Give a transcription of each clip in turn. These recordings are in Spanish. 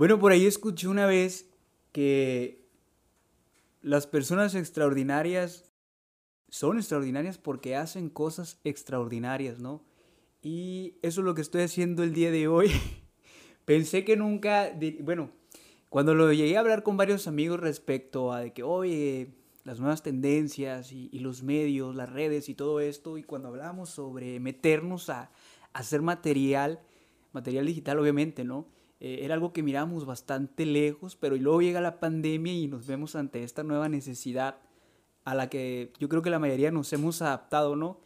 Bueno, por ahí escuché una vez que las personas extraordinarias son extraordinarias porque hacen cosas extraordinarias, ¿no? Y eso es lo que estoy haciendo el día de hoy. Pensé que nunca, bueno, cuando lo llegué a hablar con varios amigos respecto a de que, oye, las nuevas tendencias y, los medios, las redes y todo esto, y cuando hablamos sobre meternos a, hacer material, material digital obviamente, ¿no? Eh, era algo que mirábamos bastante lejos, pero luego llega la pandemia y nos vemos ante esta nueva necesidad a la que yo creo que la mayoría nos hemos adaptado, ¿no?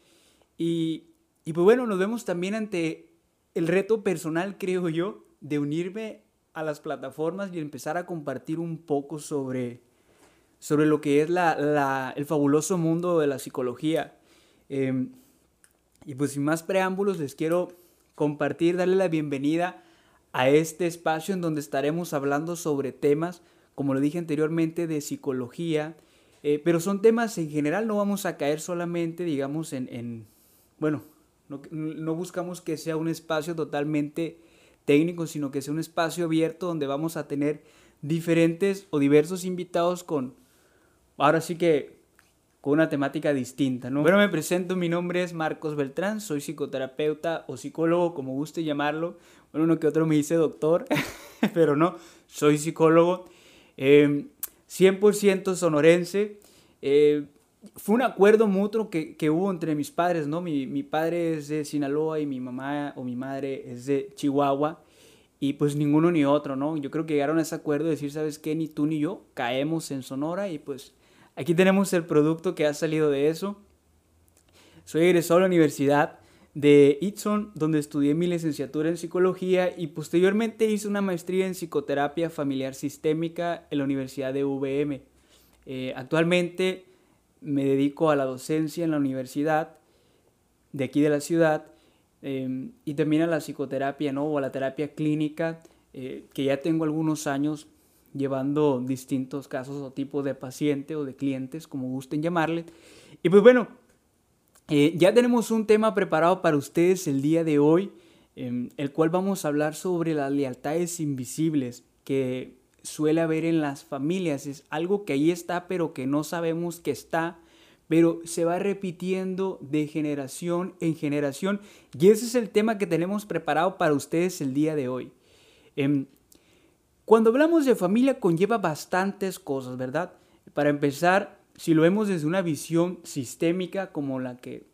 Y, y pues bueno, nos vemos también ante el reto personal, creo yo, de unirme a las plataformas y empezar a compartir un poco sobre, sobre lo que es la, el fabuloso mundo de la psicología. Em, y pues sin más preámbulos, les quiero compartir, darle la bienvenida a este espacio en donde estaremos hablando sobre temas, como lo dije anteriormente, de psicología, eh, pero son temas en general, no vamos a caer solamente, digamos, en, bueno, no, buscamos que sea un espacio totalmente técnico, sino que sea un espacio abierto donde vamos a tener diferentes o diversos invitados con, ahora sí que, con una temática distinta, ¿no? Bueno, me presento, mi nombre es Marcos Beltrán, soy psicoterapeuta o psicólogo, como guste llamarlo. Bueno, uno que otro me dice doctor, pero no, soy psicólogo. Eh, 100% sonorense. Eh, fue un acuerdo mutuo que, que, hubo entre mis padres, ¿no? Mi, mi, padre es de Sinaloa y mi mamá o mi madre es de Chihuahua. Y pues ninguno ni otro, ¿no? Yo creo que llegaron a ese acuerdo de decir, ¿sabes qué? Ni tú ni yo caemos en Sonora y pues aquí tenemos el producto que ha salido de eso. Soy egresado a la universidad de Itson, donde estudié mi licenciatura en psicología y posteriormente hice una maestría en psicoterapia familiar sistémica en la Universidad de VM. Eh, actualmente me dedico a la docencia en la universidad de aquí de la ciudad em, y también a la psicoterapia ¿no? o a la terapia clínica, eh, que ya tengo algunos años llevando distintos casos o tipos de paciente o de clientes, como gusten llamarle. Y pues bueno, eh, ya tenemos un tema preparado para ustedes el día de hoy, en el cual vamos a hablar sobre las lealtades invisibles que suele haber en las familias. Es algo que ahí está, pero que no sabemos que está, pero se va repitiendo de generación en generación. Y ese es el tema que tenemos preparado para ustedes el día de hoy. Em, cuando hablamos de familia conlleva bastantes cosas, ¿verdad? Para empezar, si lo vemos desde una visión sistémica como la que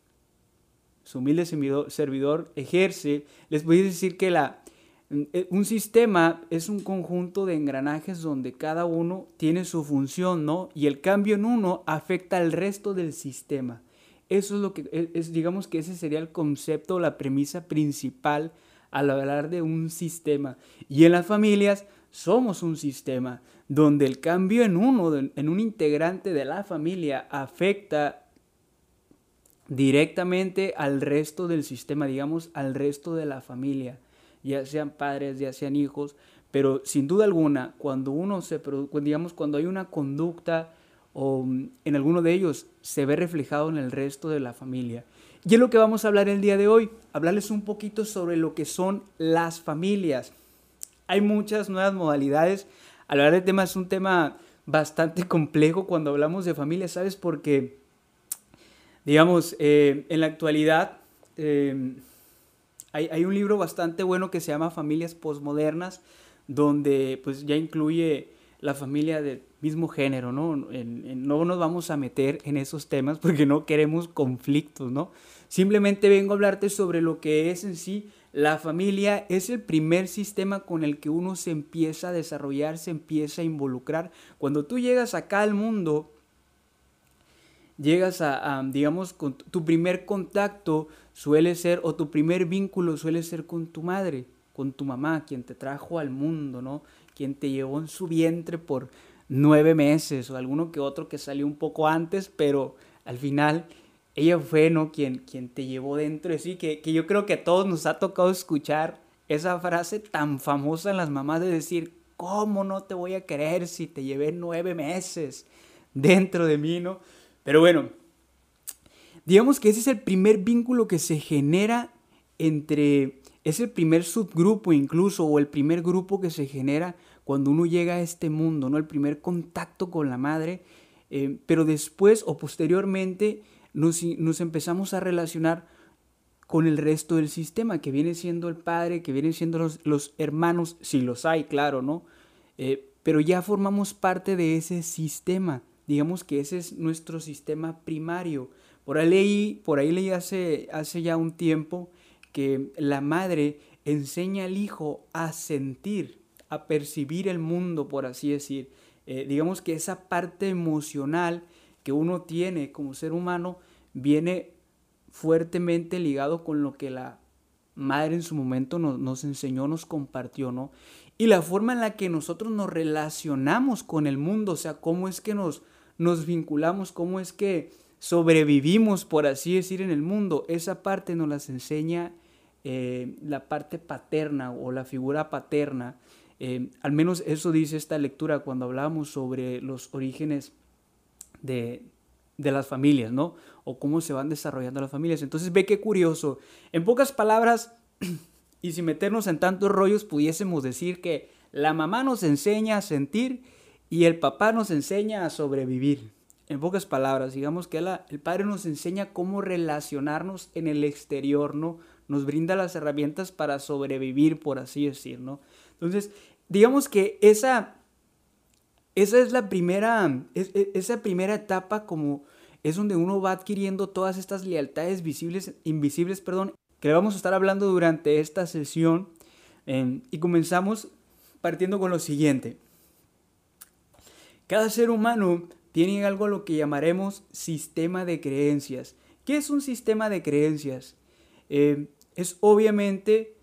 su humilde servidor ejerce, les voy a decir que la, eh, un sistema es un conjunto de engranajes donde cada uno tiene su función, ¿no? Y el cambio en uno afecta al resto del sistema. Eso es lo que, es, digamos que ese sería el concepto, la premisa principal al hablar de un sistema. Y en las familias somos un sistema donde el cambio en uno, en un integrante de la familia, afecta directamente al resto del sistema, digamos, al resto de la familia, ya sean padres, ya sean hijos, pero sin duda alguna, cuando uno se, digamos, cuando hay una conducta o mm, en alguno de ellos se ve reflejado en el resto de la familia. Y es lo que vamos a hablar el día de hoy, hablarles un poquito sobre lo que son las familias. Hay muchas nuevas modalidades hablar del tema es un tema bastante complejo cuando hablamos de familia, ¿sabes? Porque, digamos, eh, en la actualidad eh, hay, un libro bastante bueno que se llama Familias Postmodernas, donde pues ya incluye la familia del mismo género, ¿no? no nos vamos a meter en esos temas porque no queremos conflictos, ¿no? Simplemente vengo a hablarte sobre lo que es en sí la familia es el primer sistema con el que uno se empieza a desarrollar, se empieza a involucrar. Cuando tú llegas acá al mundo, llegas a, digamos, tu primer contacto suele ser, o tu primer vínculo suele ser con tu madre, con tu mamá, quien te trajo al mundo, ¿no? Quien te llevó en su vientre por nueve meses, o alguno que otro que salió un poco antes, pero al final ella fue, ¿no? Quien, quien te llevó dentro de sí, que, que yo creo que a todos nos ha tocado escuchar esa frase tan famosa en las mamás de decir, ¿cómo no te voy a querer si te llevé nueve meses dentro de mí, ¿no? Pero bueno, digamos que ese es el primer vínculo que se genera entre, es el primer subgrupo incluso o el primer grupo que se genera cuando uno llega a este mundo, ¿no? El primer contacto con la madre, eh, pero después o posteriormente nos, empezamos a relacionar con el resto del sistema, que viene siendo el padre, que vienen siendo los, hermanos, si los hay, claro, ¿no? Eh, pero ya formamos parte de ese sistema. Digamos que ese es nuestro sistema primario. Por ahí leí, por ahí leí hace, ya un tiempo que la madre enseña al hijo a sentir, a percibir el mundo, por así decir. Eh, digamos que esa parte emocional que uno tiene como ser humano viene fuertemente ligado con lo que la madre en su momento nos, nos enseñó, nos compartió, ¿no? Y la forma en la que nosotros nos relacionamos con el mundo, o sea, cómo es que nos, nos vinculamos, cómo es que sobrevivimos, por así decir, en el mundo, esa parte nos las enseña eh, la parte paterna o la figura paterna. Eh, al menos eso dice esta lectura cuando hablamos sobre los orígenes de, de las familias, ¿no? O cómo se van desarrollando las familias. Entonces ve qué curioso. En pocas palabras, y sin meternos en tantos rollos, pudiésemos decir que la mamá nos enseña a sentir y el papá nos enseña a sobrevivir. En pocas palabras, digamos que el padre nos enseña cómo relacionarnos en el exterior, ¿no? Nos brinda las herramientas para sobrevivir, por así decir, ¿no? Entonces, digamos que esa, esa es la primera, esa primera etapa como es donde uno va adquiriendo todas estas lealtades visibles, invisibles, perdón, que vamos a estar hablando durante esta sesión. Em, y comenzamos partiendo con lo siguiente. Cada ser humano tiene algo a lo que llamaremos sistema de creencias. ¿Qué es un sistema de creencias? Eh, es obviamente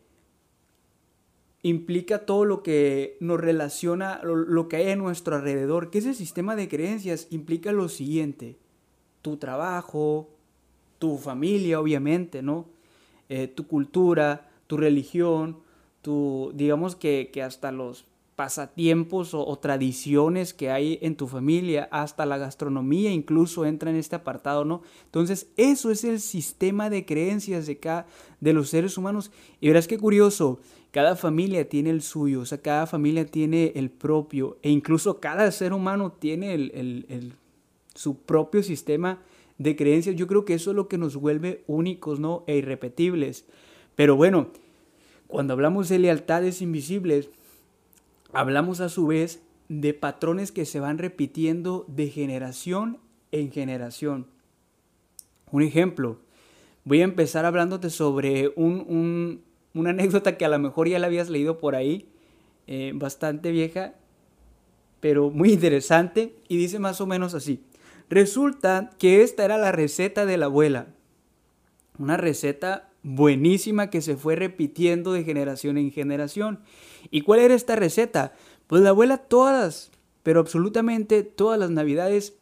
implica todo lo que nos relaciona, lo, que hay a nuestro alrededor. ¿Qué es el sistema de creencias? Implica lo siguiente, tu trabajo, tu familia, obviamente, ¿no? Eh, tu cultura, tu religión, tu, digamos que, que hasta los pasatiempos o, tradiciones que hay en tu familia, hasta la gastronomía incluso entra en este apartado, ¿no? Entonces, eso es el sistema de creencias de, cada, de los seres humanos. Y verás qué curioso, cada familia tiene el suyo, o sea, cada familia tiene el propio, e incluso cada ser humano tiene el, su propio sistema de creencias. Yo creo que eso es lo que nos vuelve únicos, ¿no? E irrepetibles. Pero bueno, cuando hablamos de lealtades invisibles, hablamos a su vez de patrones que se van repitiendo de generación en generación. Un ejemplo, voy a empezar hablándote sobre un, una anécdota que a lo mejor ya la habías leído por ahí, eh, bastante vieja, pero muy interesante, y dice más o menos así. Resulta que esta era la receta de la abuela, una receta buenísima que se fue repitiendo de generación en generación. ¿Y cuál era esta receta? Pues la abuela todas, pero absolutamente todas las navidades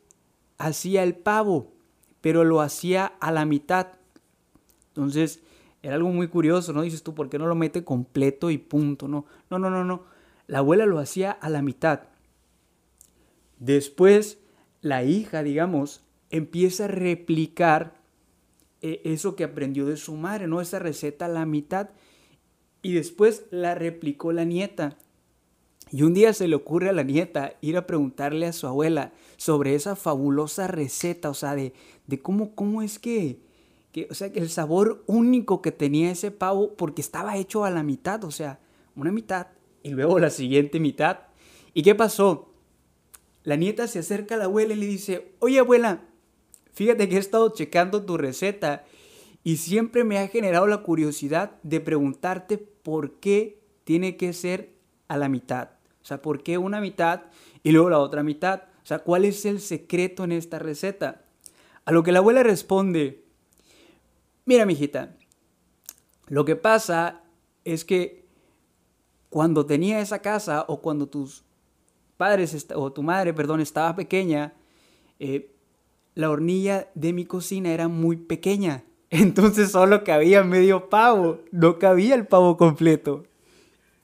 hacía el pavo, pero lo hacía a la mitad. Entonces, era algo muy curioso, ¿no? Dices tú, ¿por qué no lo mete completo y punto? No, no, no, no, no. La abuela lo hacía a la mitad. Después, la hija, digamos, empieza a replicar eh, eso que aprendió de su madre, ¿no? Esa receta a la mitad y después la replicó la nieta. Y un día se le ocurre a la nieta ir a preguntarle a su abuela sobre esa fabulosa receta, o sea, de, de cómo, cómo es que, que, o sea, el sabor único que tenía ese pavo, porque estaba hecho a la mitad, o sea, una mitad y luego la siguiente mitad. ¿Y qué pasó? La nieta se acerca a la abuela y le dice, oye abuela, fíjate que he estado checando tu receta y siempre me ha generado la curiosidad de preguntarte por qué tiene que ser a la mitad. O sea, ¿por qué una mitad y luego la otra mitad? O sea, ¿cuál es el secreto en esta receta? A lo que la abuela responde, mira, mijita, lo que pasa es que cuando tenía esa casa o cuando tus padres o tu madre, perdón, estaba pequeña, eh, la hornilla de mi cocina era muy pequeña. Entonces solo cabía medio pavo, no cabía el pavo completo.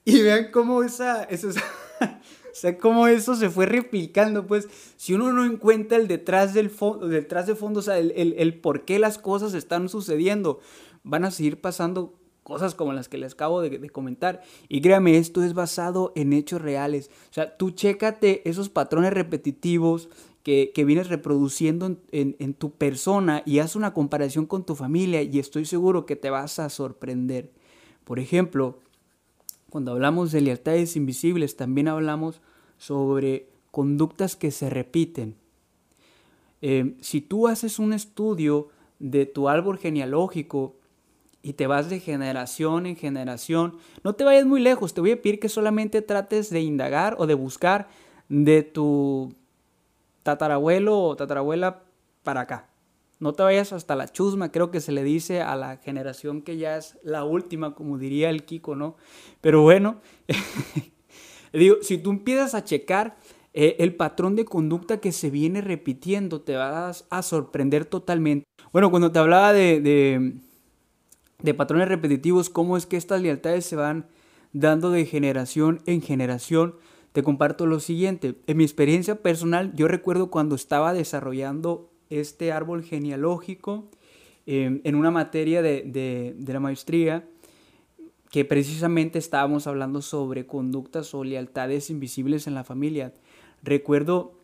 Y vean cómo esa, eso, o sea, cómo eso se fue replicando, pues, si uno no encuentra el detrás del fondo, detrás de fondo, o sea, el, el, el por qué las cosas están sucediendo, van a seguir pasando cosas como las que les acabo de, comentar. Y créame, esto es basado en hechos reales. O sea, tú chécate esos patrones repetitivos que, vienes reproduciendo en, tu persona y haz una comparación con tu familia y estoy seguro que te vas a sorprender. Por ejemplo, cuando hablamos de lealtades invisibles, también hablamos sobre conductas que se repiten. Eh, si tú haces un estudio de tu árbol genealógico y te vas de generación en generación, no te vayas muy lejos, te voy a pedir que solamente trates de indagar o de buscar de tu tatarabuelo o tatarabuela para acá. No te vayas hasta la chusma, creo que se le dice a la generación que ya es la última, como diría el Kiko, ¿no? Pero bueno, digo, si tú empiezas a checar eh, el patrón de conducta que se viene repitiendo, te vas a sorprender totalmente. Bueno, cuando te hablaba de, de patrones repetitivos, cómo es que estas lealtades se van dando de generación en generación, te comparto lo siguiente. En mi experiencia personal, yo recuerdo cuando estaba desarrollando este árbol genealógico em, en una materia de, la maestría, que precisamente estábamos hablando sobre conductas o lealtades invisibles en la familia. Recuerdo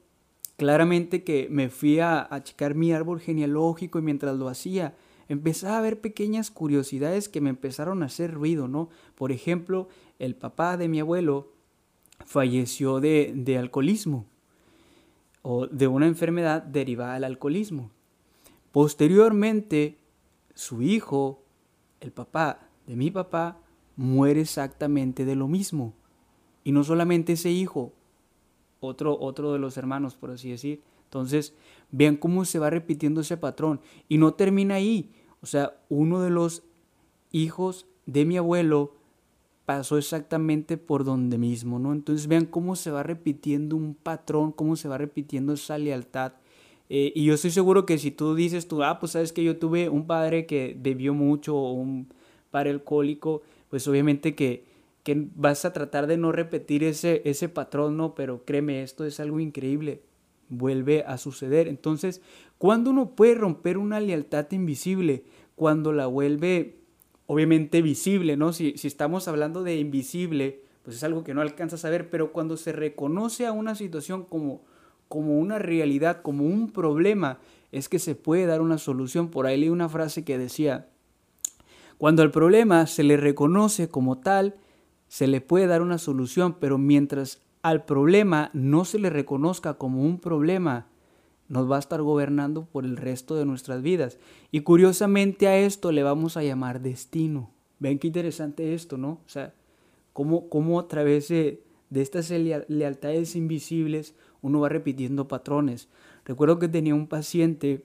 claramente que me fui a, a checar mi árbol genealógico y mientras lo hacía, empezaba a ver pequeñas curiosidades que me empezaron a hacer ruido, ¿no? Por ejemplo, el papá de mi abuelo falleció de, alcoholismo o de una enfermedad derivada del alcoholismo. Posteriormente, su hijo, el papá de mi papá, muere exactamente de lo mismo. Y no solamente ese hijo, otro, otro de los hermanos, por así decir. Entonces, vean cómo se va repitiendo ese patrón. Y no termina ahí. O sea, uno de los hijos de mi abuelo pasó exactamente por donde mismo, ¿no? Entonces vean cómo se va repitiendo un patrón, cómo se va repitiendo esa lealtad. Eh, y yo estoy seguro que si tú dices tú, ah, pues sabes que yo tuve un padre que bebió mucho o un padre alcohólico, pues obviamente que, que vas a tratar de no repetir ese, ese patrón, ¿no? Pero créeme, esto es algo increíble, vuelve a suceder. Entonces, ¿cuándo uno puede romper una lealtad invisible? Cuando la vuelve obviamente visible, ¿no? Si, estamos hablando de invisible, pues es algo que no alcanzas a ver, pero cuando se reconoce a una situación como, como una realidad, como un problema, es que se puede dar una solución. Por ahí leí una frase que decía, cuando el problema se le reconoce como tal, se le puede dar una solución, pero mientras al problema no se le reconozca como un problema, nos va a estar gobernando por el resto de nuestras vidas. Y curiosamente a esto le vamos a llamar destino. Ven qué interesante esto, ¿no? O sea, cómo, cómo a través de, estas lealtades invisibles uno va repitiendo patrones. Recuerdo que tenía un paciente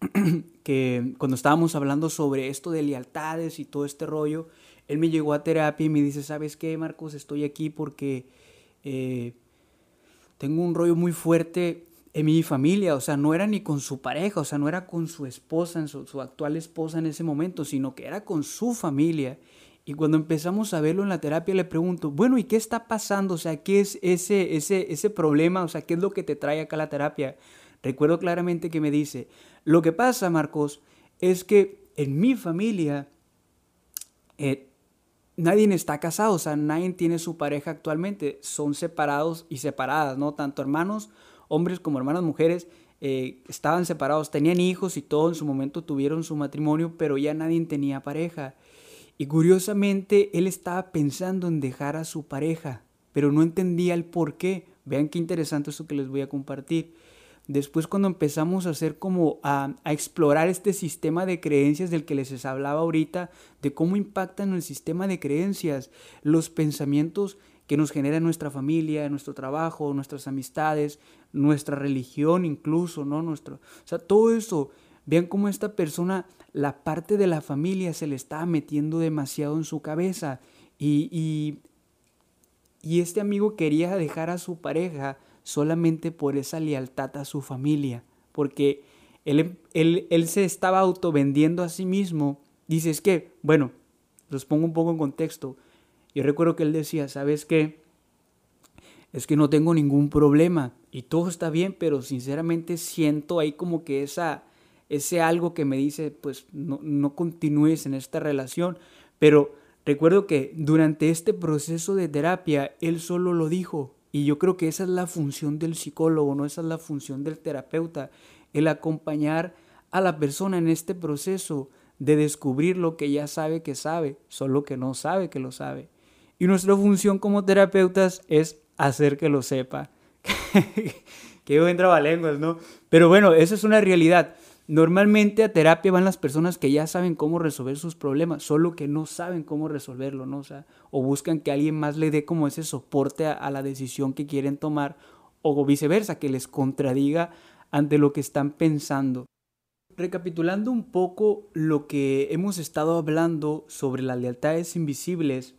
que cuando estábamos hablando sobre esto de lealtades y todo este rollo, él me llegó a terapia y me dice, ¿sabes qué, Marcos? Estoy aquí porque eh, tengo un rollo muy fuerte en mi familia, o sea, no era ni con su pareja, o sea, no era con su esposa, su, su actual esposa en ese momento, sino que era con su familia. Y cuando empezamos a verlo en la terapia le pregunto, bueno, ¿y qué está pasando? O sea, ¿qué es ese, ese, ese problema? O sea, ¿qué es lo que te trae acá la terapia? Recuerdo claramente que me dice, lo que pasa, Marcos, es que en mi familia eh, nadie está casado, o sea, nadie tiene su pareja actualmente, son separados y separadas, ¿no? Tanto hermanos hombres como hermanas mujeres, eh, estaban separados, tenían hijos y todo en su momento tuvieron su matrimonio, pero ya nadie tenía pareja. Y curiosamente él estaba pensando en dejar a su pareja, pero no entendía el por qué. Vean qué interesante eso que les voy a compartir. Después cuando empezamos a hacer como a, explorar este sistema de creencias del que les hablaba ahorita, de cómo impactan el sistema de creencias, los pensamientos que nos genera nuestra familia, nuestro trabajo, nuestras amistades, nuestra religión incluso, ¿no? Nuestro, o sea, todo eso, vean cómo esta persona, la parte de la familia se le estaba metiendo demasiado en su cabeza y, y, y este amigo quería dejar a su pareja solamente por esa lealtad a su familia, porque él, él, él se estaba autovendiendo a sí mismo. Dice, es que, bueno, los pongo un poco en contexto, yo recuerdo que él decía, ¿sabes qué? Es que no tengo ningún problema y todo está bien, pero sinceramente siento ahí como que esa, ese algo que me dice, pues no, no continúes en esta relación. Pero recuerdo que durante este proceso de terapia, él solo lo dijo. Y yo creo que esa es la función del psicólogo, no esa es la función del terapeuta, el acompañar a la persona en este proceso de descubrir lo que ya sabe que sabe, solo que no sabe que lo sabe. Y nuestra función como terapeutas es hacer que lo sepa. que buen trabalenguas, ¿no? Pero bueno, esa es una realidad. Normalmente a terapia van las personas que ya saben cómo resolver sus problemas, solo que no saben cómo resolverlo, ¿no? O, buscan que alguien más le dé como ese soporte a la decisión que quieren tomar, o viceversa, que les contradiga ante lo que están pensando. Recapitulando un poco lo que hemos estado hablando sobre las lealtades invisibles,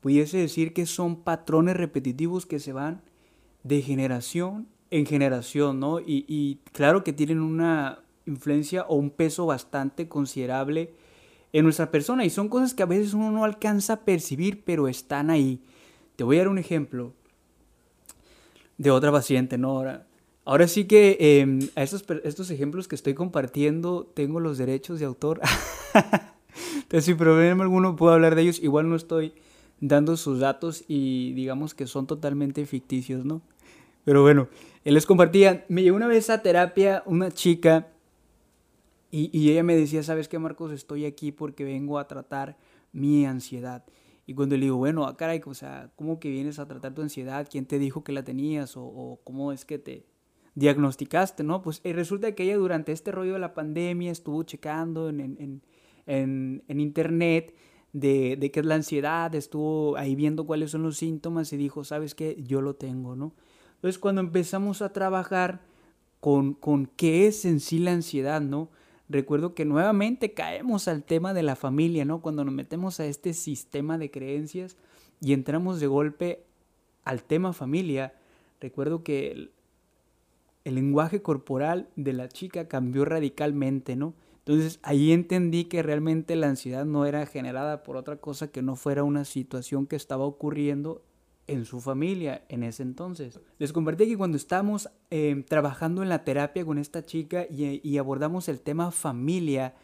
pudiese decir que son patrones repetitivos que se van de generación en generación, ¿no? Y, claro que tienen una influencia o un peso bastante considerable en nuestra persona y son cosas que a veces uno no alcanza a percibir, pero están ahí. Te voy a dar un ejemplo de otra paciente, ¿no? Ahora, ahora sí que em, a estos, estos ejemplos que estoy compartiendo tengo los derechos de autor. Entonces, sin problema alguno puedo hablar de ellos. Igual no estoy dando sus datos y digamos que son totalmente ficticios, ¿no? Pero bueno, él les compartía, me llevó una vez a terapia una chica y, y, ella me decía, ¿sabes qué, Marcos? Estoy aquí porque vengo a tratar mi ansiedad. Y cuando le digo, bueno, ah, caray, o sea, ¿cómo que vienes a tratar tu ansiedad? ¿Quién te dijo que la tenías? ¿O, o cómo es que te diagnosticaste, no? Pues eh, resulta que ella durante este rollo de la pandemia estuvo checando en, en, en, en internet de, de qué es la ansiedad, estuvo ahí viendo cuáles son los síntomas y dijo, ¿sabes qué? Yo lo tengo, ¿no? Entonces cuando empezamos a trabajar con, con qué es en sí la ansiedad, ¿no? Recuerdo que nuevamente caemos al tema de la familia, ¿no? Cuando nos metemos a este sistema de creencias y entramos de golpe al tema familia, recuerdo que el, el lenguaje corporal de la chica cambió radicalmente, ¿no? Entonces ahí entendí que realmente la ansiedad no era generada por otra cosa que no fuera una situación que estaba ocurriendo en su familia en ese entonces. Les compartí que cuando estamos eh, trabajando en la terapia con esta chica y, abordamos el tema familia,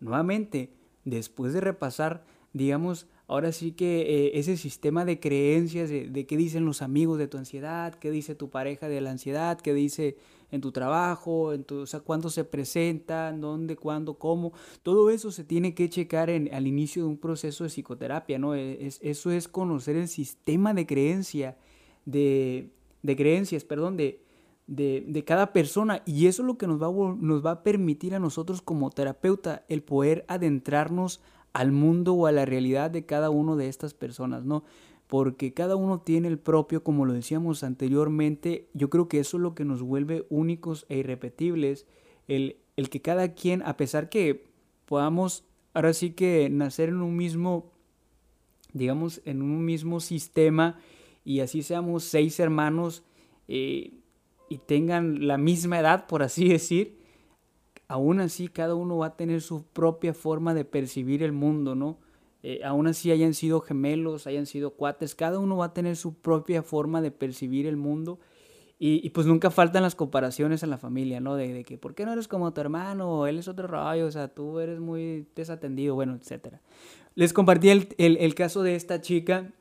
nuevamente, después de repasar, digamos, ahora sí que eh, ese sistema de creencias de, de, qué dicen los amigos de tu ansiedad, qué dice tu pareja de la ansiedad, qué dice en tu trabajo, en tu, o sea, cuándo se presenta, dónde, cuándo, cómo. Todo eso se tiene que checar en, al inicio de un proceso de psicoterapia, ¿no? E, es, eso es conocer el sistema de creencia, de, de creencias, perdón, de, de, de, cada persona. Y eso es lo que nos va, nos va a permitir a nosotros como terapeuta el poder adentrarnos al mundo o a la realidad de cada uno de estas personas, ¿no? Porque cada uno tiene el propio, como lo decíamos anteriormente, yo creo que eso es lo que nos vuelve únicos e irrepetibles, el, el que cada quien, a pesar que podamos ahora sí que nacer en un mismo, digamos, en un mismo sistema y así seamos seis hermanos eh, y tengan la misma edad, por así decir, aún así cada uno va a tener su propia forma de percibir el mundo, ¿no? Eh, aún así hayan sido gemelos, hayan sido cuates, cada uno va a tener su propia forma de percibir el mundo. Y, pues nunca faltan las comparaciones en la familia, ¿no? De, que, ¿por qué no eres como tu hermano? Él es otro rollo, o sea, tú eres muy desatendido, bueno, etc. Les compartí el, el, caso de esta chica.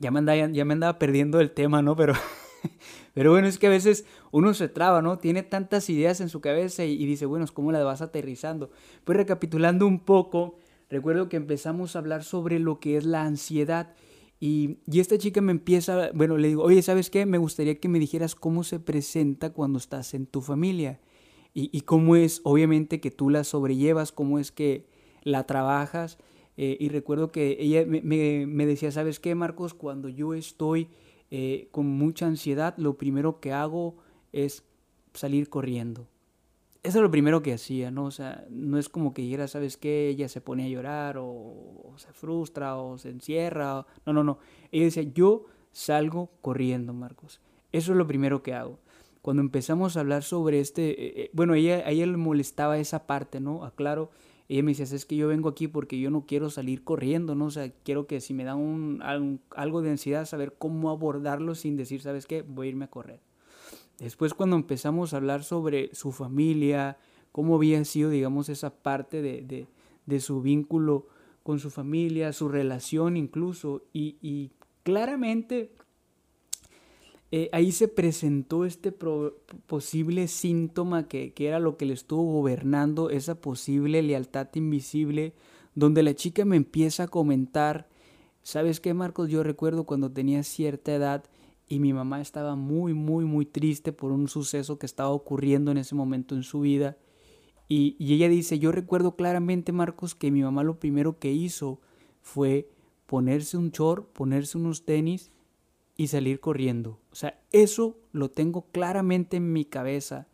Ya me, andaba, ya me andaba perdiendo el tema, ¿no? Pero, pero bueno, es que a veces uno se traba, ¿no? Tiene tantas ideas en su cabeza y, y dice, bueno, ¿cómo las vas aterrizando? Pues recapitulando un poco, recuerdo que empezamos a hablar sobre lo que es la ansiedad. Y, esta chica me empieza, bueno, le digo, oye, ¿sabes qué? Me gustaría que me dijeras cómo se presenta cuando estás en tu familia. Y, cómo es, obviamente, que tú la sobrellevas, cómo es que la trabajas. Eh, y recuerdo que ella me, decía, ¿sabes qué, Marcos? Cuando yo estoy eh, con mucha ansiedad, lo primero que hago es salir corriendo eso es lo primero que hacía, ¿no? O sea, no es como que llegara, ¿sabes qué? Ella se pone a llorar o, se frustra o se encierra. no, no, no. Ella decía, yo salgo corriendo, Marcos. Eso es lo primero que hago. Cuando empezamos a hablar sobre este, eh, eh, bueno, ella, a ella le molestaba esa parte, ¿no? Aclaro, ella me decía, es que yo vengo aquí porque yo no quiero salir corriendo, ¿no? O sea, quiero que si me da un, algo de ansiedad, saber cómo abordarlo sin decir, ¿sabes qué? Voy a irme a correr. Después cuando empezamos a hablar sobre su familia, cómo había sido, digamos, esa parte de, de, su vínculo con su familia, su relación incluso, y, claramente eh, ahí se presentó este posible síntoma que, que, era lo que le estuvo gobernando, esa posible lealtad invisible, donde la chica me empieza a comentar, ¿sabes qué Marcos? Yo recuerdo cuando tenía cierta edad y mi mamá estaba muy, muy, muy triste por un suceso que estaba ocurriendo en ese momento en su vida y, ella dice, yo recuerdo claramente, Marcos, que mi mamá lo primero que hizo fue ponerse un short, ponerse unos tenis y salir corriendo. O sea, eso lo tengo claramente en mi cabeza.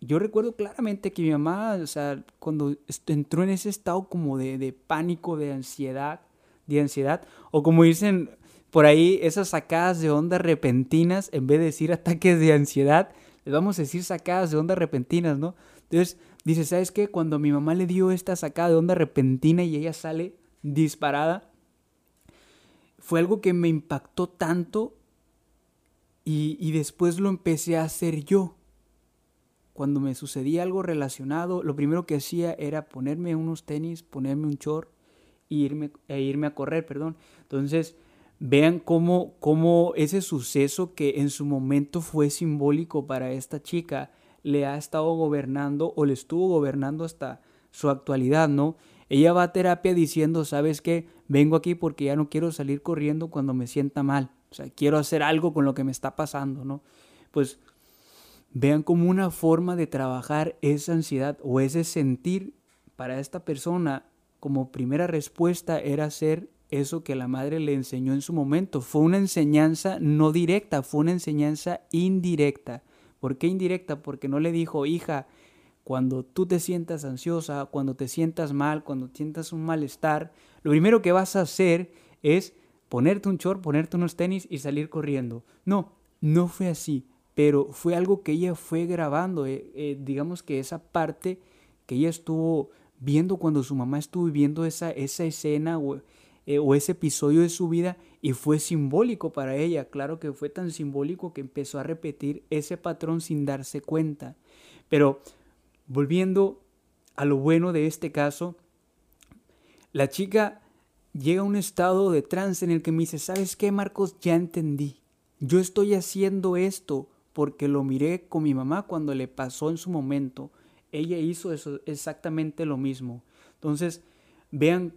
Yo recuerdo claramente que mi mamá, o sea, cuando entró en ese estado como de, de pánico, de ansiedad, de ansiedad, o como dicen por ahí, esas sacadas de onda repentinas, en vez de decir ataques de ansiedad, les vamos a decir sacadas de onda repentinas, ¿no? Entonces, dice, ¿sabes qué? Cuando mi mamá le dio esta sacada de onda repentina y ella sale disparada, fue algo que me impactó tanto y, y después lo empecé a hacer yo. Cuando me sucedía algo relacionado, lo primero que hacía era ponerme unos tenis, ponerme un short e irme, e irme a correr, perdón. Entonces, vean cómo, cómo ese suceso que en su momento fue simbólico para esta chica, le ha estado gobernando o le estuvo gobernando hasta su actualidad, ¿no? Ella va a terapia diciendo, ¿sabes qué? Vengo aquí porque ya no quiero salir corriendo cuando me sienta mal. O sea, quiero hacer algo con lo que me está pasando, ¿no? Pues vean como una forma de trabajar esa ansiedad o ese sentir para esta persona como primera respuesta era hacer eso que la madre le enseñó en su momento. Fue una enseñanza no directa, fue una enseñanza indirecta. ¿Por qué indirecta? Porque no le dijo, hija, cuando tú te sientas ansiosa, cuando te sientas mal, cuando sientas un malestar, lo primero que vas a hacer es ponerte un short, ponerte unos tenis y salir corriendo. No, no fue así, pero fue algo que ella fue grabando, eh, eh, digamos que esa parte que ella estuvo viendo cuando su mamá estuvo viviendo esa, esa escena eh, o ese episodio de su vida y fue simbólico para ella. Claro que fue tan simbólico que empezó a repetir ese patrón sin darse cuenta. Pero volviendo a lo bueno de este caso, la chica llega a un estado de trance en el que me dice, ¿sabes qué, Marcos? Ya entendí. Yo estoy haciendo esto porque lo miré con mi mamá cuando le pasó en su momento. Ella hizo eso, exactamente lo mismo. Entonces, vean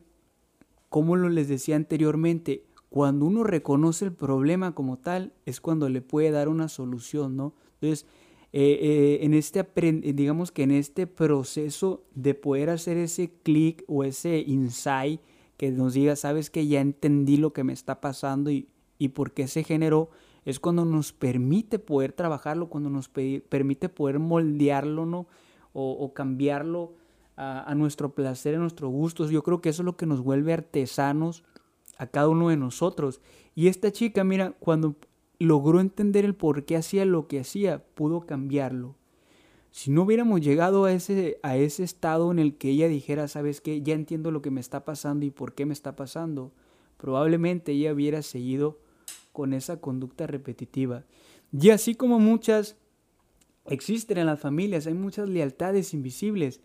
como lo les decía anteriormente, cuando uno reconoce el problema como tal, es cuando le puede dar una solución, ¿no? Entonces, eh, eh, en este, digamos que en este proceso de poder hacer ese clic o ese insight que nos diga, sabes que ya entendí lo que me está pasando y, y por qué se generó, es cuando nos permite poder trabajarlo, cuando nos permite poder moldearlo, ¿no? O, o cambiarlo a, nuestro placer, a nuestros gustos. Yo creo que eso es lo que nos vuelve artesanos a cada uno de nosotros. Y esta chica, mira, cuando logró entender el por qué hacía lo que hacía, pudo cambiarlo. Si no hubiéramos llegado a ese, a ese estado en el que ella dijera, sabes qué, ya entiendo lo que me está pasando y por qué me está pasando, probablemente ella hubiera seguido con esa conducta repetitiva. Y así como muchas existen en las familias, hay muchas lealtades invisibles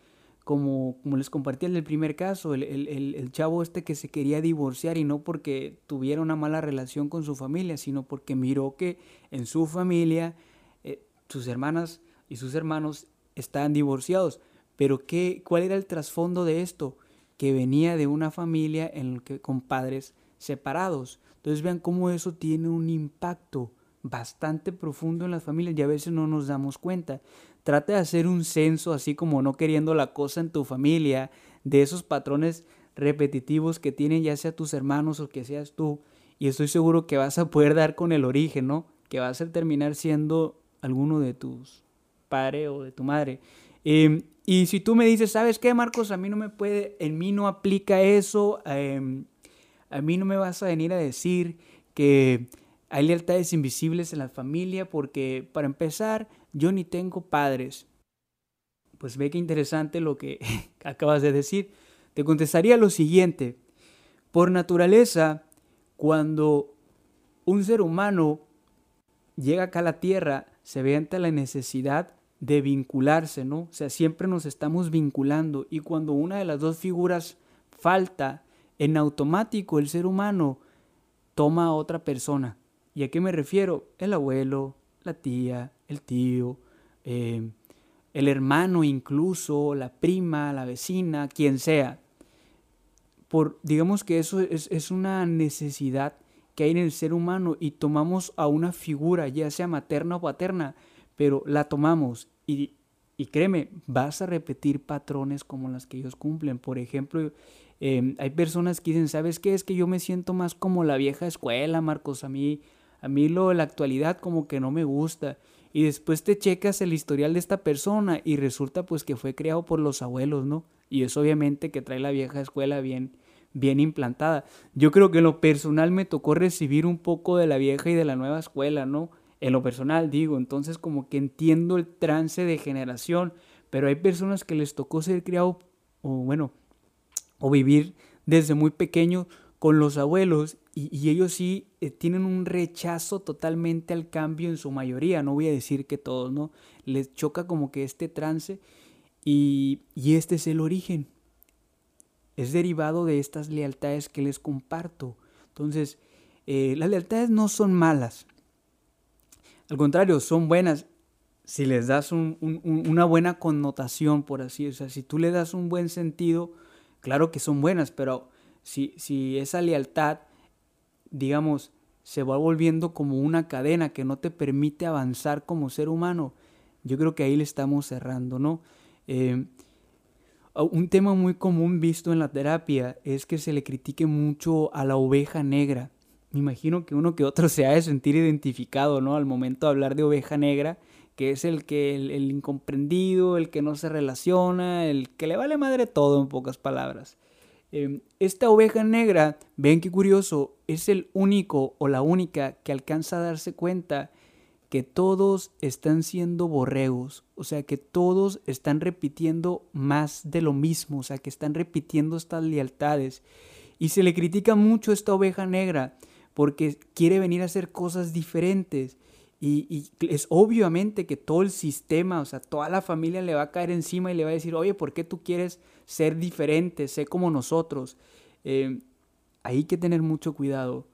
como, como les compartí en el primer caso, el, el, el, chavo este que se quería divorciar y no porque tuviera una mala relación con su familia, sino porque miró que en su familia eh, sus hermanas y sus hermanos estaban divorciados. Pero ¿qué, ¿cuál era el trasfondo de esto? Que venía de una familia en que, con padres separados. Entonces vean cómo eso tiene un impacto bastante profundo en las familias y a veces no nos damos cuenta. Trata de hacer un censo, así como no queriendo la cosa en tu familia, de esos patrones repetitivos que tienen ya sea tus hermanos o que seas tú. Y estoy seguro que vas a poder dar con el origen, ¿no? Que vas a terminar siendo alguno de tus padres o de tu madre. Em, y si tú me dices, ¿sabes qué, Marcos? A mí no me puede, en mí no aplica eso. Em, a mí no me vas a venir a decir que hay lealtades invisibles en la familia porque, para empezar, yo ni tengo padres. Pues ve qué interesante lo que acabas de decir. Te contestaría lo siguiente. Por naturaleza, cuando un ser humano llega acá a la tierra, se ve ante la necesidad de vincularse, ¿no? O sea, siempre nos estamos vinculando y cuando una de las dos figuras falta, en automático el ser humano toma a otra persona. ¿Y a qué me refiero? El abuelo, la tía, el tío, eh, el hermano incluso, la prima, la vecina, quien sea. Por, digamos que eso es, es una necesidad que hay en el ser humano y tomamos a una figura, ya sea materna o paterna, pero la tomamos y, y créeme, vas a repetir patrones como las que ellos cumplen. Por ejemplo, em, hay personas que dicen, ¿sabes qué? Es que yo me siento más como la vieja escuela, Marcos. A mí, a mí lo de la actualidad como que no me gusta. Y después te checas el historial de esta persona y resulta pues que fue creado por los abuelos, ¿no? Y es obviamente que trae la vieja escuela bien, bien implantada. Yo creo que en lo personal me tocó recibir un poco de la vieja y de la nueva escuela, ¿no? en lo personal digo, entonces como que entiendo el trance de generación, pero hay personas que les tocó ser criado o bueno, o vivir desde muy pequeño con los abuelos y, ellos sí eh, tienen un rechazo totalmente al cambio en su mayoría, no voy a decir que todos, ¿no? Les choca como que este trance y, y este es el origen. Es derivado de estas lealtades que les comparto. Entonces, eh, las lealtades no son malas, al contrario, son buenas si les das una buena connotación, por así decirlo. O sea, si tú le das un buen sentido, claro que son buenas, pero si, si esa lealtad, digamos, se va volviendo como una cadena que no te permite avanzar como ser humano, yo creo que ahí le estamos cerrando, ¿no? Eh, un tema muy común visto en la terapia es que se le critique mucho a la oveja negra me imagino que uno que otro se ha de sentir identificado, ¿no? Al momento de hablar de oveja negra, que es el que el, incomprendido, el que no se relaciona, el que le vale madre todo, en pocas palabras. Em, esta oveja negra, ven qué curioso, es el único o la única que alcanza a darse cuenta que todos están siendo borregos, o sea que todos están repitiendo más de lo mismo, o sea que están repitiendo estas lealtades. Y se le critica mucho a esta oveja negra, porque quiere venir a hacer cosas diferentes. Y, es obviamente que todo el sistema, o sea, toda la familia le va a caer encima y le va a decir, oye, ¿por qué tú quieres ser diferente, ser como nosotros? Eh, hay que tener mucho cuidado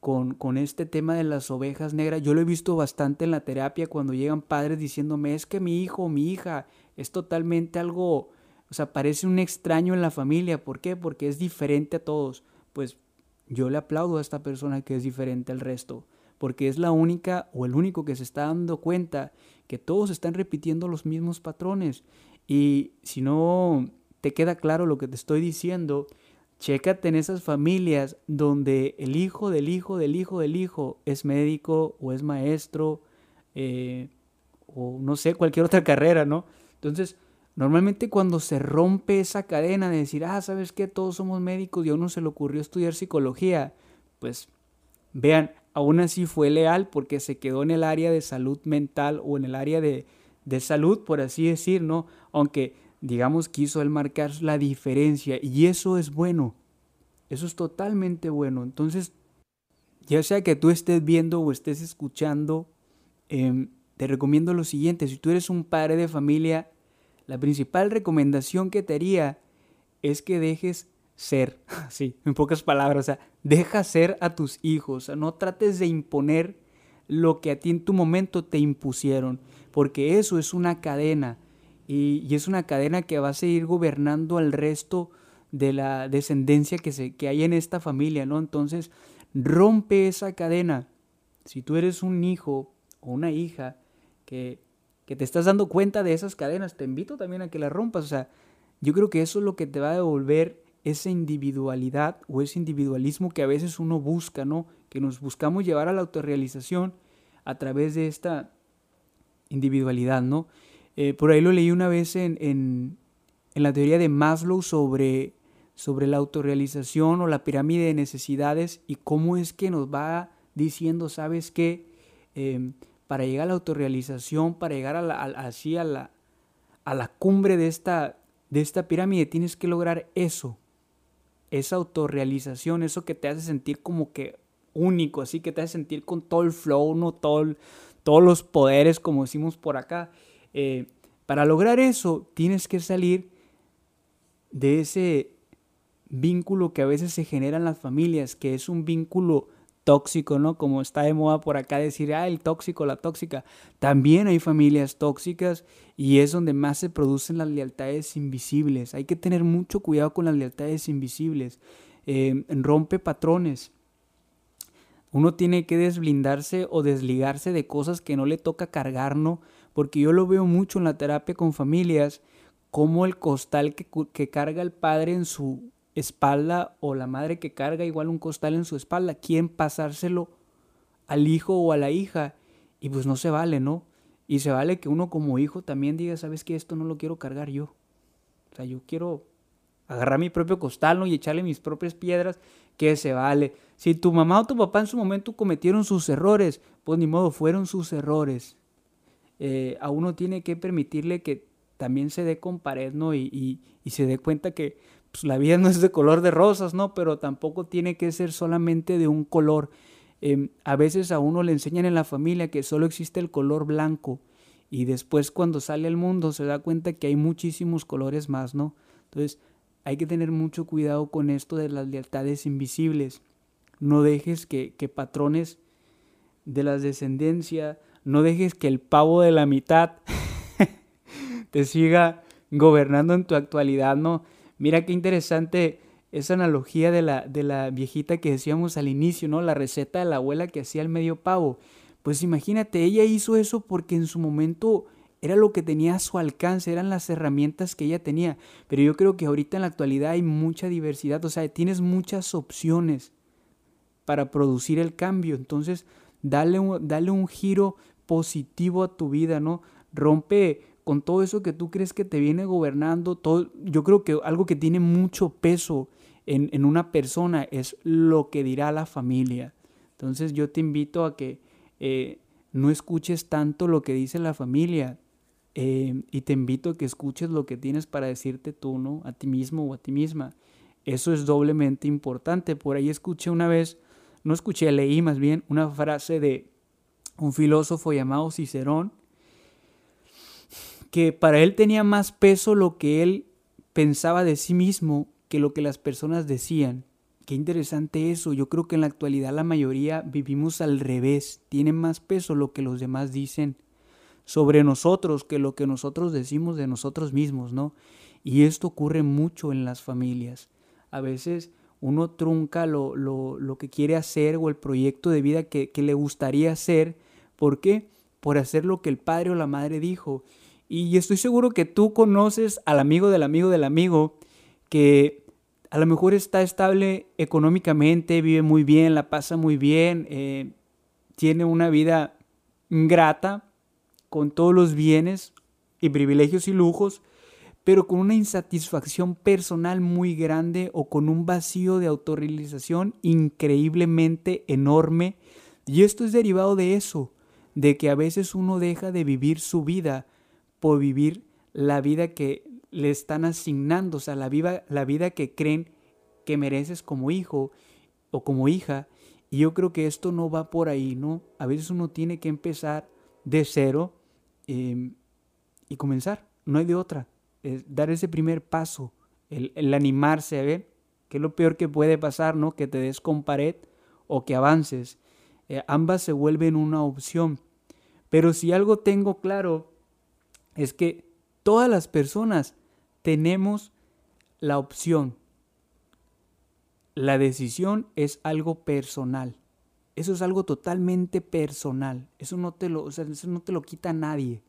con, con, este tema de las ovejas negras. Yo lo he visto bastante en la terapia cuando llegan padres diciéndome, es que mi hijo o mi hija es totalmente algo, o sea, parece un extraño en la familia. ¿Por qué? Porque es diferente a todos. Pues yo le aplaudo a esta persona que es diferente al resto, porque es la única o el único que se está dando cuenta que todos están repitiendo los mismos patrones. Y si no te queda claro lo que te estoy diciendo, chécate en esas familias donde el hijo del hijo del hijo del hijo es médico o es maestro eh, o no sé, cualquier otra carrera, ¿no? Entonces, Normalmente cuando se rompe esa cadena de decir, ah, ¿sabes qué? Todos somos médicos y a uno se le ocurrió estudiar psicología, pues vean, aún así fue leal porque se quedó en el área de salud mental o en el área de, de salud, por así decir, ¿no? Aunque, digamos, quiso él marcar la diferencia y eso es bueno, eso es totalmente bueno. Entonces, ya sea que tú estés viendo o estés escuchando, em, te recomiendo lo siguiente, si tú eres un padre de familia, la principal recomendación que te haría es que dejes ser, sí, en pocas palabras, o sea, deja ser a tus hijos, no trates de imponer lo que a ti en tu momento te impusieron, porque eso es una cadena y, es una cadena que va a seguir gobernando al resto de la descendencia que, se, que hay en esta familia, ¿no? Entonces, rompe esa cadena. Si tú eres un hijo o una hija que que te estás dando cuenta de esas cadenas, te invito también a que las rompas. O sea, yo creo que eso es lo que te va a devolver esa individualidad o ese individualismo que a veces uno busca, ¿no? Que nos buscamos llevar a la autorrealización a través de esta individualidad, ¿no? Eh, por ahí lo leí una vez en, en, la teoría de Maslow sobre, sobre la autorrealización o la pirámide de necesidades y cómo es que nos va diciendo, ¿sabes qué? Eh, para llegar a la autorrealización, para llegar a la, así a la, a la cumbre de esta, de esta pirámide, tienes que lograr eso, esa autorrealización, eso que te hace sentir como que único, así que te hace sentir con todo el flow. Todo todos los poderes, como decimos por acá. Eh, para lograr eso, tienes que salir de ese vínculo que a veces se genera en las familias, que es un vínculo tóxico, ¿no? Como está de moda por acá decir, ah, el tóxico, la tóxica. También hay familias tóxicas y es donde más se producen las lealtades invisibles. Hay que tener mucho cuidado con las lealtades invisibles. Eh, rompe patrones. Uno tiene que desblindarse o desligarse de cosas que no le toca cargar, ¿no? Porque yo lo veo mucho en la terapia con familias, como el costal que, que carga el padre en su espalda o la madre que carga igual un costal en su espalda, quieren pasárselo al hijo o a la hija y pues no se vale, ¿no? Y se vale que uno como hijo también diga, sabes que esto no lo quiero cargar yo. O sea, yo quiero agarrar mi propio costal ¿no? y echarle mis propias piedras, que se vale. Si tu mamá o tu papá en su momento cometieron sus errores, pues ni modo, fueron sus errores. Eh, a uno tiene que permitirle que también se dé con pared, ¿no? Y, y se dé cuenta que pues la vida no es de color de rosas, ¿no? Pero tampoco tiene que ser solamente de un color. Em, a veces a uno le enseñan en la familia que solo existe el color blanco y después cuando sale al mundo se da cuenta que hay muchísimos colores más, ¿no? Entonces hay que tener mucho cuidado con esto de las lealtades invisibles. No dejes que, que patrones de la descendencia, no dejes que el pavo de la mitad te siga gobernando en tu actualidad, ¿no? Mira qué interesante esa analogía de la, de la viejita que decíamos al inicio, ¿no? La receta de la abuela que hacía el medio pavo. Pues imagínate, ella hizo eso porque en su momento era lo que tenía a su alcance, eran las herramientas que ella tenía. Pero yo creo que ahorita en la actualidad hay mucha diversidad, o sea, tienes muchas opciones para producir el cambio. Entonces, dale un, dale un giro positivo a tu vida, ¿no? Rompe con todo eso que tú crees que te viene gobernando, todo, yo creo que algo que tiene mucho peso en, una persona es lo que dirá la familia. Entonces yo te invito a que eh, no escuches tanto lo que dice la familia eh, y te invito a que escuches lo que tienes para decirte tú, ¿no? A ti mismo o a ti misma. Eso es doblemente importante. Por ahí escuché una vez, no escuché, leí más bien una frase de un filósofo llamado Cicerón, que para él tenía más peso lo que él pensaba de sí mismo que lo que las personas decían. Qué interesante eso. Yo creo que en la actualidad la mayoría vivimos al revés. Tiene más peso lo que los demás dicen sobre nosotros que lo que nosotros decimos de nosotros mismos, ¿no? Y esto ocurre mucho en las familias. A veces uno trunca lo, lo, lo que quiere hacer o el proyecto de vida que, que le gustaría hacer. ¿Por qué? Por hacer lo que el padre o la madre dijo. Y estoy seguro que tú conoces al amigo del amigo del amigo que a lo mejor está estable económicamente, vive muy bien, la pasa muy bien, eh, tiene una vida grata con todos los bienes y privilegios y lujos, pero con una insatisfacción personal muy grande o con un vacío de autorrealización increíblemente enorme. Y esto es derivado de eso, de que a veces uno deja de vivir su vida por vivir la vida que le están asignando, o sea, la, la vida que creen que mereces como hijo o como hija. Y yo creo que esto no va por ahí, ¿no? A veces uno tiene que empezar de cero em, y comenzar, no hay de otra. dar ese primer paso, el, animarse a ver qué es lo peor que puede pasar, ¿no? Que te des con pared o que avances. Eh, ambas se vuelven una opción. Pero si algo tengo claro es que todas las personas tenemos la opción. La decisión es algo personal. Eso es algo totalmente personal. Eso no te lo, no te lo quita nadie.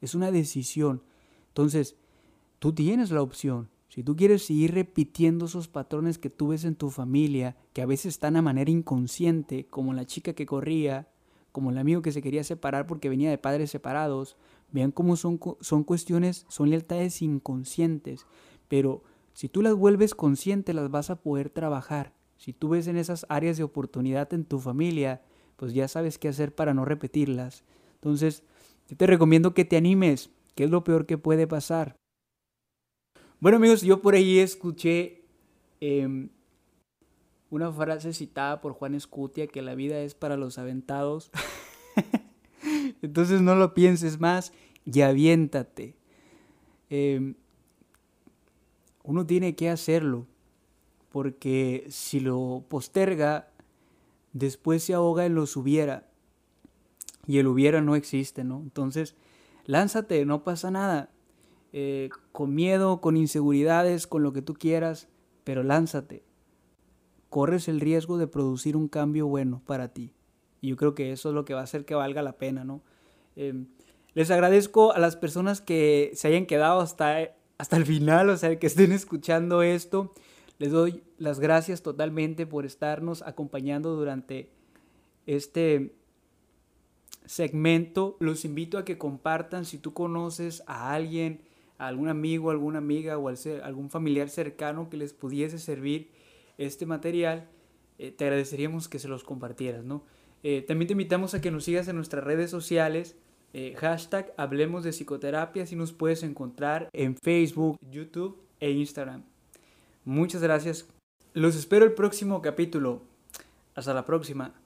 Es una decisión. Entonces, tú tienes la opción. Si tú quieres seguir repitiendo esos patrones que tú ves en tu familia, que a veces están a manera inconsciente, como la chica que corría, como el amigo que se quería separar porque venía de padres separados, Vean cómo son, son cuestiones, son lealtades inconscientes, pero si tú las vuelves conscientes las vas a poder trabajar. Si tú ves en esas áreas de oportunidad en tu familia, pues ya sabes qué hacer para no repetirlas. Entonces, yo te recomiendo que te animes, que es lo peor que puede pasar. Bueno amigos, yo por ahí escuché em, una frase citada por Juan Escutia, que la vida es para los aventados. Entonces no lo pienses más y aviéntate. Em, uno tiene que hacerlo, porque si lo posterga, después se ahoga en los hubiera, y el hubiera no existe, ¿no? Entonces, lánzate, no pasa nada. Eh, con miedo, con inseguridades, con lo que tú quieras, pero lánzate. Corres el riesgo de producir un cambio bueno para ti. Y yo creo que eso es lo que va a hacer que valga la pena, ¿no? Em, les agradezco a las personas que se hayan quedado hasta, hasta el final, o sea, que estén escuchando esto. Les doy las gracias totalmente por estarnos acompañando durante este segmento. Los invito a que compartan si tú conoces a alguien, a algún amigo, alguna amiga o algún familiar cercano que les pudiese servir este material, eh, te agradeceríamos que se los compartieras, ¿no? Eh, también te invitamos a que nos sigas en nuestras redes sociales, eh, hashtag Hablemos de Psicoterapia, si nos puedes encontrar en Facebook, YouTube e Instagram. Muchas gracias. Los espero el próximo capítulo. Hasta la próxima.